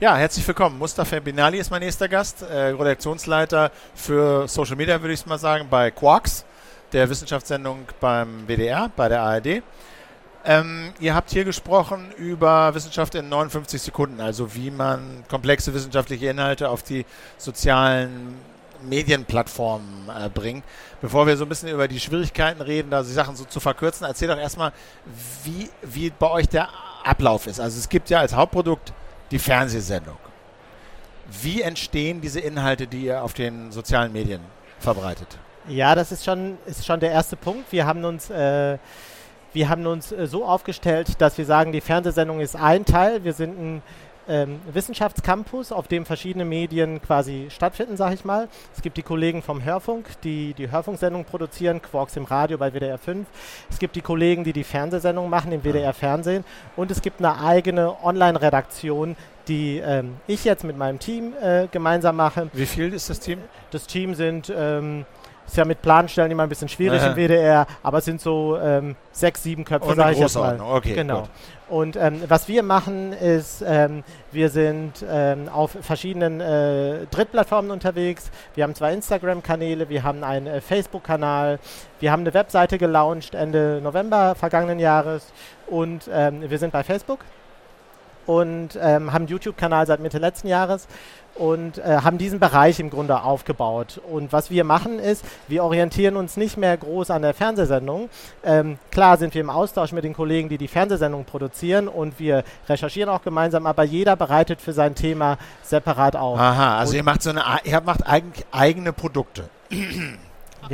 Ja, herzlich willkommen. Mustafa Binali ist mein nächster Gast, äh, Redaktionsleiter für Social Media, würde ich mal sagen, bei Quarks, der Wissenschaftssendung beim WDR, bei der ARD. Ähm, ihr habt hier gesprochen über Wissenschaft in 59 Sekunden, also wie man komplexe wissenschaftliche Inhalte auf die sozialen Medienplattformen äh, bringt. Bevor wir so ein bisschen über die Schwierigkeiten reden, da die Sachen so zu verkürzen, erzähl doch erstmal, wie, wie bei euch der Ablauf ist. Also es gibt ja als Hauptprodukt die Fernsehsendung. Wie entstehen diese Inhalte, die ihr auf den sozialen Medien verbreitet? Ja, das ist schon, ist schon der erste Punkt. Wir haben uns äh, wir haben uns äh, so aufgestellt, dass wir sagen, die Fernsehsendung ist ein Teil. Wir sind ein ähm, Wissenschaftscampus, auf dem verschiedene Medien quasi stattfinden, sage ich mal. Es gibt die Kollegen vom Hörfunk, die die Hörfunksendung produzieren, Quarks im Radio bei WDR 5. Es gibt die Kollegen, die die Fernsehsendung machen im WDR Fernsehen. Und es gibt eine eigene Online-Redaktion, die ähm, ich jetzt mit meinem Team äh, gemeinsam mache. Wie viel ist das Team? Das Team sind ähm, ist ja mit Planstellen immer ein bisschen schwierig im WDR, aber es sind so ähm, sechs, sieben Köpfe, sage ich jetzt mal. Okay, genau. Gut. Und ähm, was wir machen ist, ähm, wir sind ähm, auf verschiedenen äh, Drittplattformen unterwegs. Wir haben zwei Instagram-Kanäle, wir haben einen äh, Facebook-Kanal, wir haben eine Webseite gelauncht Ende November vergangenen Jahres und ähm, wir sind bei Facebook und ähm, haben einen YouTube-Kanal seit Mitte letzten Jahres und äh, haben diesen Bereich im Grunde aufgebaut. Und was wir machen ist, wir orientieren uns nicht mehr groß an der Fernsehsendung. Ähm, klar sind wir im Austausch mit den Kollegen, die die Fernsehsendung produzieren und wir recherchieren auch gemeinsam, aber jeder bereitet für sein Thema separat auf. Aha, also und ihr macht so eine, ihr macht eigentlich eigene Produkte.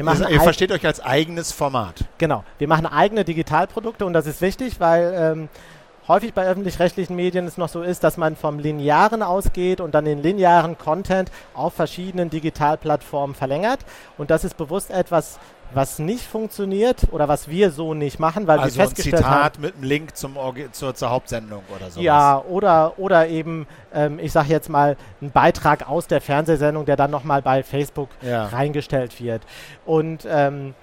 Machen ihr versteht euch als eigenes Format. Genau, wir machen eigene Digitalprodukte und das ist wichtig, weil ähm, häufig bei öffentlich-rechtlichen Medien es noch so ist, dass man vom Linearen ausgeht und dann den linearen Content auf verschiedenen Digitalplattformen verlängert. Und das ist bewusst etwas, was nicht funktioniert oder was wir so nicht machen, weil also wir festgestellt ein Zitat haben. mit einem Link zum zur, zur Hauptsendung oder so. Ja, oder, oder eben, ähm, ich sage jetzt mal, ein Beitrag aus der Fernsehsendung, der dann nochmal bei Facebook ja. reingestellt wird. Und ähm,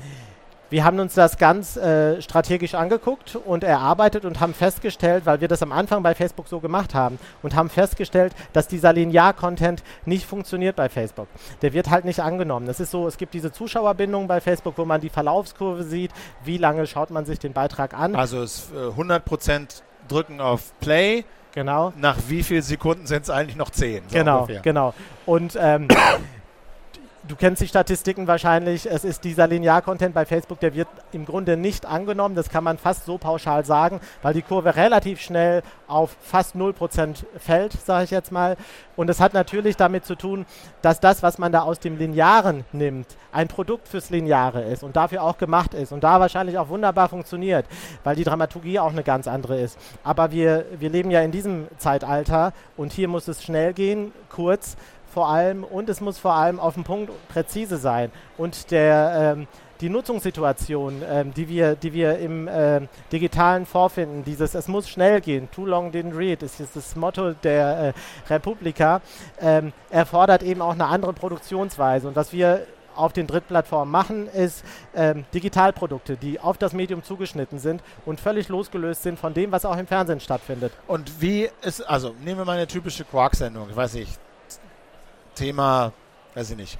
wir haben uns das ganz äh, strategisch angeguckt und erarbeitet und haben festgestellt, weil wir das am Anfang bei Facebook so gemacht haben und haben festgestellt, dass dieser Linear-Content nicht funktioniert bei Facebook. Der wird halt nicht angenommen. Es ist so, es gibt diese Zuschauerbindung bei Facebook, wo man die Verlaufskurve sieht, wie lange schaut man sich den Beitrag an. Also es äh, 100% drücken auf Play. Genau. Nach wie vielen Sekunden sind es eigentlich noch 10? So genau, ungefähr. genau. Und ähm, Du kennst die Statistiken wahrscheinlich. Es ist dieser Linear-Content bei Facebook, der wird im Grunde nicht angenommen. Das kann man fast so pauschal sagen, weil die Kurve relativ schnell auf fast 0% fällt, sage ich jetzt mal. Und es hat natürlich damit zu tun, dass das, was man da aus dem Linearen nimmt, ein Produkt fürs Lineare ist und dafür auch gemacht ist und da wahrscheinlich auch wunderbar funktioniert, weil die Dramaturgie auch eine ganz andere ist. Aber wir, wir leben ja in diesem Zeitalter und hier muss es schnell gehen, kurz vor allem und es muss vor allem auf den Punkt präzise sein. Und der, ähm, die Nutzungssituation, ähm, die, wir, die wir im äh, Digitalen vorfinden, dieses es muss schnell gehen, too long didn't read, ist, ist das Motto der äh, Republika, ähm, erfordert eben auch eine andere Produktionsweise. Und was wir auf den Drittplattformen machen, ist ähm, Digitalprodukte, die auf das Medium zugeschnitten sind und völlig losgelöst sind von dem, was auch im Fernsehen stattfindet. Und wie ist, also nehmen wir mal eine typische Quark-Sendung, ich weiß nicht, Thema, weiß ich nicht.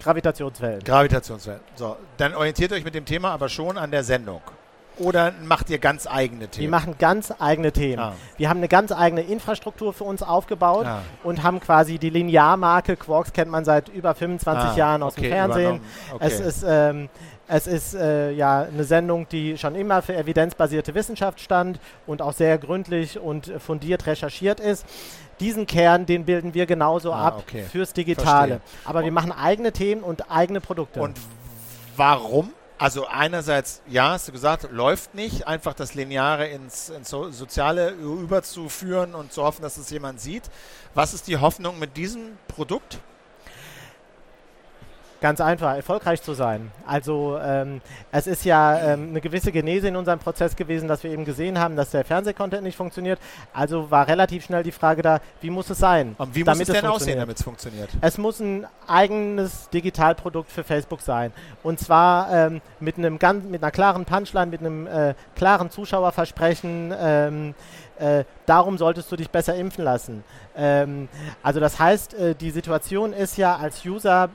Gravitationswellen. Gravitationswellen. So, dann orientiert euch mit dem Thema aber schon an der Sendung. Oder macht ihr ganz eigene Themen? Wir machen ganz eigene Themen. Ah. Wir haben eine ganz eigene Infrastruktur für uns aufgebaut ah. und haben quasi die Linearmarke. Quarks kennt man seit über 25 ah, Jahren aus okay, dem Fernsehen. Okay. Es ist, ähm, es ist äh, ja eine Sendung, die schon immer für evidenzbasierte Wissenschaft stand und auch sehr gründlich und fundiert recherchiert ist diesen Kern, den bilden wir genauso ah, ab okay. fürs Digitale. Verstehe. Aber wir machen eigene Themen und eigene Produkte. Und warum? Also einerseits, ja, hast du gesagt, läuft nicht, einfach das Lineare ins, ins Soziale überzuführen und zu hoffen, dass es jemand sieht. Was ist die Hoffnung mit diesem Produkt? Ganz einfach, erfolgreich zu sein. Also ähm, es ist ja ähm, eine gewisse Genese in unserem Prozess gewesen, dass wir eben gesehen haben, dass der Fernsehcontent nicht funktioniert. Also war relativ schnell die Frage da, wie muss es sein? Und wie muss es denn aussehen, damit es funktioniert? Es muss ein eigenes Digitalprodukt für Facebook sein. Und zwar ähm, mit, einem ganz, mit einer klaren Punchline, mit einem äh, klaren Zuschauerversprechen. Ähm, äh, darum solltest du dich besser impfen lassen. Ähm, also das heißt, äh, die Situation ist ja, als User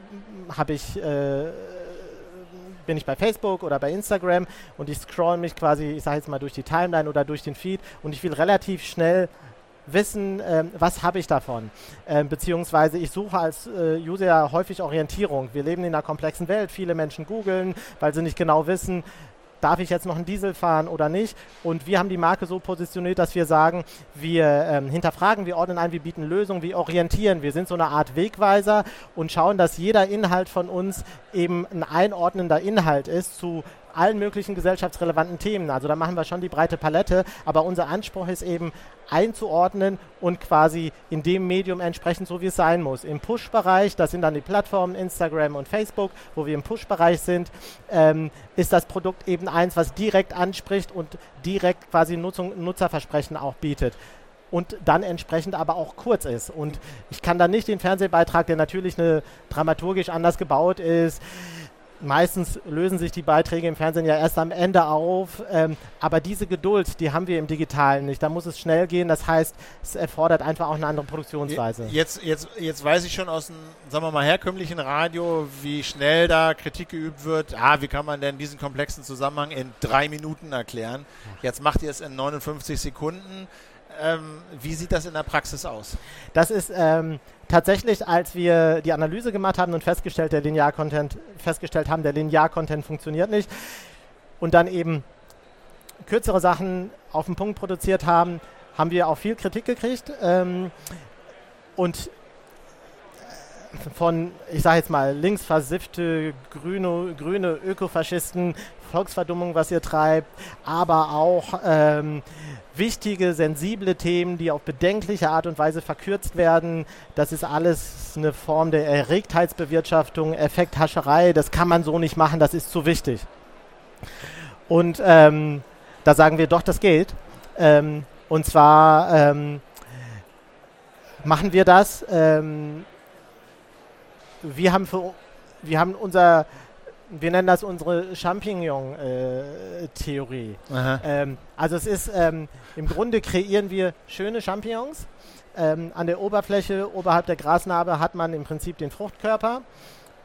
habe ich äh, bin ich bei Facebook oder bei Instagram und ich scroll mich quasi, ich sage jetzt mal durch die Timeline oder durch den Feed und ich will relativ schnell wissen, ähm, was habe ich davon. Ähm, beziehungsweise ich suche als äh, User häufig Orientierung. Wir leben in einer komplexen Welt. Viele Menschen googeln, weil sie nicht genau wissen, darf ich jetzt noch einen Diesel fahren oder nicht? Und wir haben die Marke so positioniert, dass wir sagen, wir ähm, hinterfragen, wir ordnen ein, wir bieten Lösungen, wir orientieren. Wir sind so eine Art Wegweiser und schauen, dass jeder Inhalt von uns eben ein einordnender Inhalt ist zu allen möglichen gesellschaftsrelevanten Themen. Also da machen wir schon die breite Palette, aber unser Anspruch ist eben einzuordnen und quasi in dem Medium entsprechend so, wie es sein muss. Im Push-Bereich, das sind dann die Plattformen Instagram und Facebook, wo wir im Push-Bereich sind, ähm, ist das Produkt eben eins, was direkt anspricht und direkt quasi Nutzung, Nutzerversprechen auch bietet und dann entsprechend aber auch kurz ist. Und ich kann dann nicht den Fernsehbeitrag, der natürlich eine dramaturgisch anders gebaut ist, meistens lösen sich die Beiträge im Fernsehen ja erst am Ende auf, ähm, aber diese Geduld, die haben wir im Digitalen nicht. Da muss es schnell gehen, das heißt, es erfordert einfach auch eine andere Produktionsweise. Jetzt, jetzt, jetzt weiß ich schon aus dem, sagen wir mal, herkömmlichen Radio, wie schnell da Kritik geübt wird. Ah, wie kann man denn diesen komplexen Zusammenhang in drei Minuten erklären? Jetzt macht ihr es in 59 Sekunden. Ähm, wie sieht das in der Praxis aus? Das ist ähm, tatsächlich, als wir die Analyse gemacht haben und festgestellt, der Linear-Content, festgestellt haben, der Linear-Content funktioniert nicht und dann eben kürzere Sachen auf den Punkt produziert haben, haben wir auch viel Kritik gekriegt. Ähm, und von, ich sage jetzt mal, linksversiffte grüne, grüne Ökofaschisten, Volksverdummung, was ihr treibt, aber auch ähm, wichtige, sensible Themen, die auf bedenkliche Art und Weise verkürzt werden. Das ist alles eine Form der Erregtheitsbewirtschaftung, Effekthascherei. Das kann man so nicht machen, das ist zu wichtig. Und ähm, da sagen wir doch, das geht. Ähm, und zwar ähm, machen wir das. Ähm, wir haben für wir haben unser wir nennen das unsere Champignon-Theorie. Äh, ähm, also es ist, ähm, im Grunde kreieren wir schöne Champignons. Ähm, an der Oberfläche, oberhalb der Grasnarbe, hat man im Prinzip den Fruchtkörper.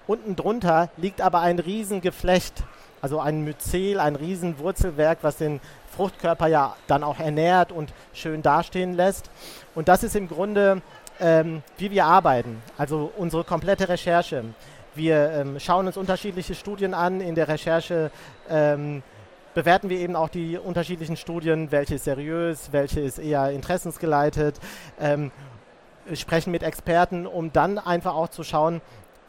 Unten drunter liegt aber ein Riesengeflecht, also ein Myzel, ein Riesenwurzelwerk, was den Fruchtkörper ja dann auch ernährt und schön dastehen lässt. Und das ist im Grunde, ähm, wie wir arbeiten, also unsere komplette Recherche. Wir ähm, schauen uns unterschiedliche Studien an. In der Recherche ähm, bewerten wir eben auch die unterschiedlichen Studien, welche ist seriös, welche ist eher interessensgeleitet, ähm, sprechen mit Experten, um dann einfach auch zu schauen,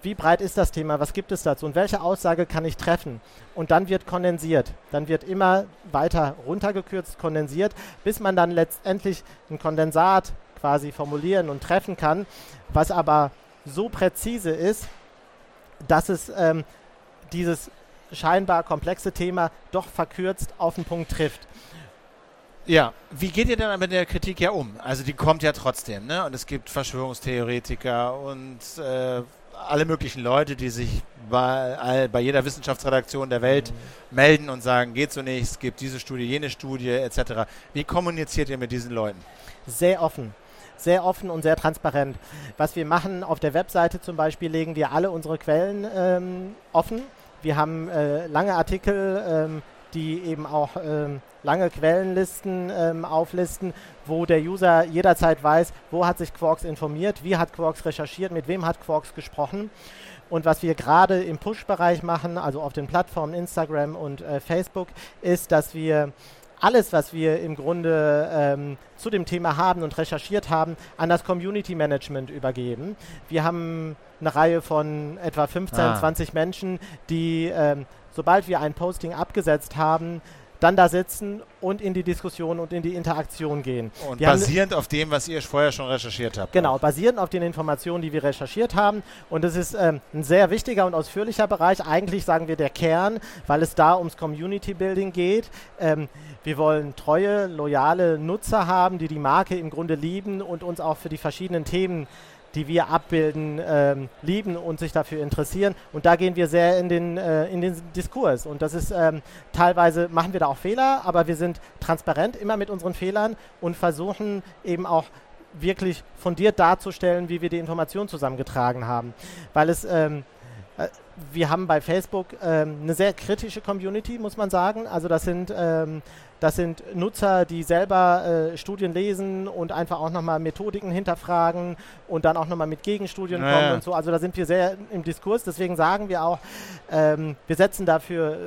wie breit ist das Thema, was gibt es dazu und welche Aussage kann ich treffen. Und dann wird kondensiert. Dann wird immer weiter runtergekürzt, kondensiert, bis man dann letztendlich ein Kondensat quasi formulieren und treffen kann, was aber so präzise ist, dass es ähm, dieses scheinbar komplexe Thema doch verkürzt auf den Punkt trifft. Ja, wie geht ihr denn mit der Kritik ja um? Also die kommt ja trotzdem, ne? Und es gibt Verschwörungstheoretiker und äh, alle möglichen Leute, die sich bei, bei jeder Wissenschaftsredaktion der Welt mhm. melden und sagen, geht so nicht, es gibt diese Studie, jene Studie etc. Wie kommuniziert ihr mit diesen Leuten? Sehr offen sehr offen und sehr transparent. Was wir machen auf der Webseite zum Beispiel, legen wir alle unsere Quellen ähm, offen. Wir haben äh, lange Artikel, ähm, die eben auch ähm, lange Quellenlisten ähm, auflisten, wo der User jederzeit weiß, wo hat sich Quarks informiert, wie hat Quarks recherchiert, mit wem hat Quarks gesprochen. Und was wir gerade im Push-Bereich machen, also auf den Plattformen Instagram und äh, Facebook, ist, dass wir alles, was wir im Grunde ähm, zu dem Thema haben und recherchiert haben, an das Community Management übergeben. Wir haben eine Reihe von etwa 15, ah. 20 Menschen, die, ähm, sobald wir ein Posting abgesetzt haben, dann da sitzen und in die Diskussion und in die Interaktion gehen. Und wir basierend auf dem, was ihr vorher schon recherchiert habt. Genau, basierend auf den Informationen, die wir recherchiert haben. Und es ist ähm, ein sehr wichtiger und ausführlicher Bereich. Eigentlich sagen wir der Kern, weil es da ums Community Building geht. Ähm, wir wollen treue, loyale Nutzer haben, die die Marke im Grunde lieben und uns auch für die verschiedenen Themen die wir abbilden, ähm, lieben und sich dafür interessieren. Und da gehen wir sehr in den, äh, in den Diskurs. Und das ist ähm, teilweise, machen wir da auch Fehler, aber wir sind transparent immer mit unseren Fehlern und versuchen eben auch wirklich fundiert darzustellen, wie wir die Information zusammengetragen haben. Weil es ähm, äh, wir haben bei Facebook ähm, eine sehr kritische Community, muss man sagen. Also das sind, ähm, das sind Nutzer, die selber äh, Studien lesen und einfach auch nochmal Methodiken hinterfragen und dann auch nochmal mit Gegenstudien ja, kommen und so. Also da sind wir sehr im Diskurs. Deswegen sagen wir auch, ähm, wir setzen dafür äh,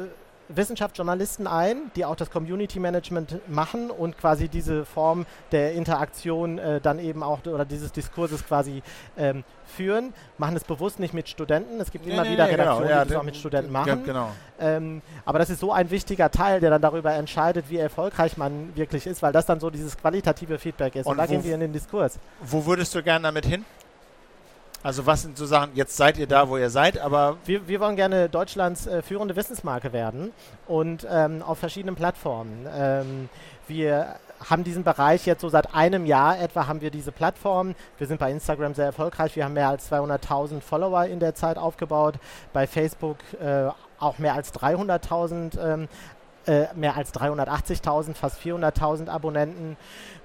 Wissenschaftsjournalisten ein, die auch das Community Management machen und quasi diese Form der Interaktion äh, dann eben auch oder dieses Diskurses quasi ähm, führen, machen es bewusst nicht mit Studenten. Es gibt nee, immer nee, wieder nee, Redaktionen, genau. ja, die es auch mit Studenten machen. Genau. ähm, aber das ist so ein wichtiger Teil, der dann darüber entscheidet, wie erfolgreich man wirklich ist, weil das dann so dieses qualitative Feedback ist. Und, und da gehen wir in den Diskurs. Wo würdest du gerne damit hin? Also was sind so Sachen, jetzt seid ihr da, wo ihr seid, aber... Wir, wir wollen gerne Deutschlands äh, führende Wissensmarke werden und ähm, auf verschiedenen Plattformen. Ähm, wir haben diesen Bereich jetzt so seit einem Jahr etwa haben wir diese Plattform. Wir sind bei Instagram sehr erfolgreich. Wir haben mehr als 200.000 Follower in der Zeit aufgebaut. Bei Facebook äh, auch mehr als 300.000 ähm, äh, mehr als 380.000, fast 400.000 Abonnenten.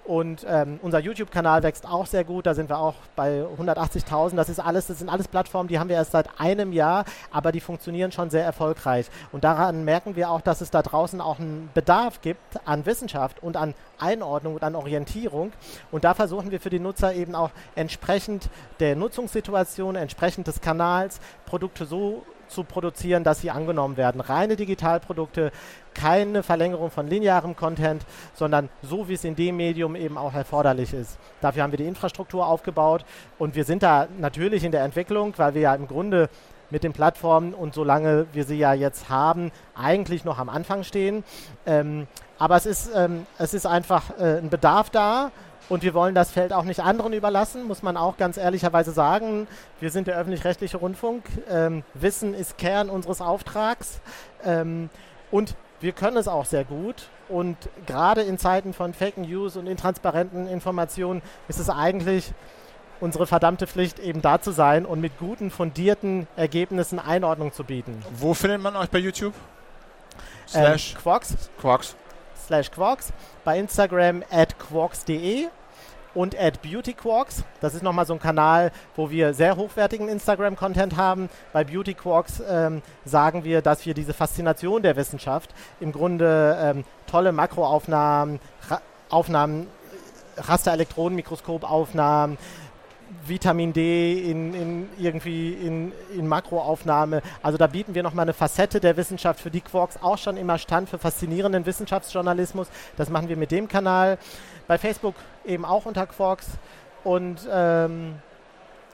Und ähm, unser YouTube-Kanal wächst auch sehr gut. Da sind wir auch bei 180.000. Das ist alles, das sind alles Plattformen, die haben wir erst seit einem Jahr, aber die funktionieren schon sehr erfolgreich. Und daran merken wir auch, dass es da draußen auch einen Bedarf gibt an Wissenschaft und an Einordnung und an Orientierung. Und da versuchen wir für die Nutzer eben auch entsprechend der Nutzungssituation, entsprechend des Kanals Produkte so zu produzieren, dass sie angenommen werden. Reine Digitalprodukte, keine Verlängerung von linearem Content, sondern so, wie es in dem Medium eben auch erforderlich ist. Dafür haben wir die Infrastruktur aufgebaut und wir sind da natürlich in der Entwicklung, weil wir ja im Grunde mit den Plattformen und solange wir sie ja jetzt haben, eigentlich noch am Anfang stehen. Ähm, aber es ist, ähm, es ist einfach äh, ein Bedarf da und wir wollen das Feld auch nicht anderen überlassen, muss man auch ganz ehrlicherweise sagen. Wir sind der öffentlich-rechtliche Rundfunk. Ähm, Wissen ist Kern unseres Auftrags. Ähm, und wir können es auch sehr gut. Und gerade in Zeiten von Fake News und intransparenten Informationen ist es eigentlich unsere verdammte Pflicht, eben da zu sein und mit guten, fundierten Ergebnissen Einordnung zu bieten. Wo findet man euch bei YouTube? Slash ähm, Quarks. Quarks slash Quarks, bei Instagram at quarks.de und at beautyquarks. Das ist nochmal so ein Kanal, wo wir sehr hochwertigen Instagram-Content haben. Bei Beautyquarks ähm, sagen wir, dass wir diese Faszination der Wissenschaft im Grunde ähm, tolle Makroaufnahmen, Ra Aufnahmen, Rasterelektronenmikroskopaufnahmen, Vitamin D in, in irgendwie in, in Makroaufnahme. Also da bieten wir nochmal eine Facette der Wissenschaft, für die Quarks auch schon immer stand, für faszinierenden Wissenschaftsjournalismus. Das machen wir mit dem Kanal. Bei Facebook eben auch unter Quarks. Und ähm,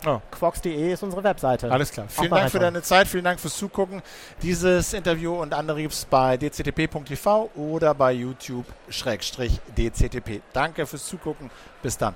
Oh. Quarks.de ist unsere Webseite. Alles klar. Vielen Dank für deine Zeit, vielen Dank fürs Zugucken. Dieses Interview und andere gibt es bei dctp.tv oder bei YouTube-dctp. Danke fürs Zugucken. Bis dann.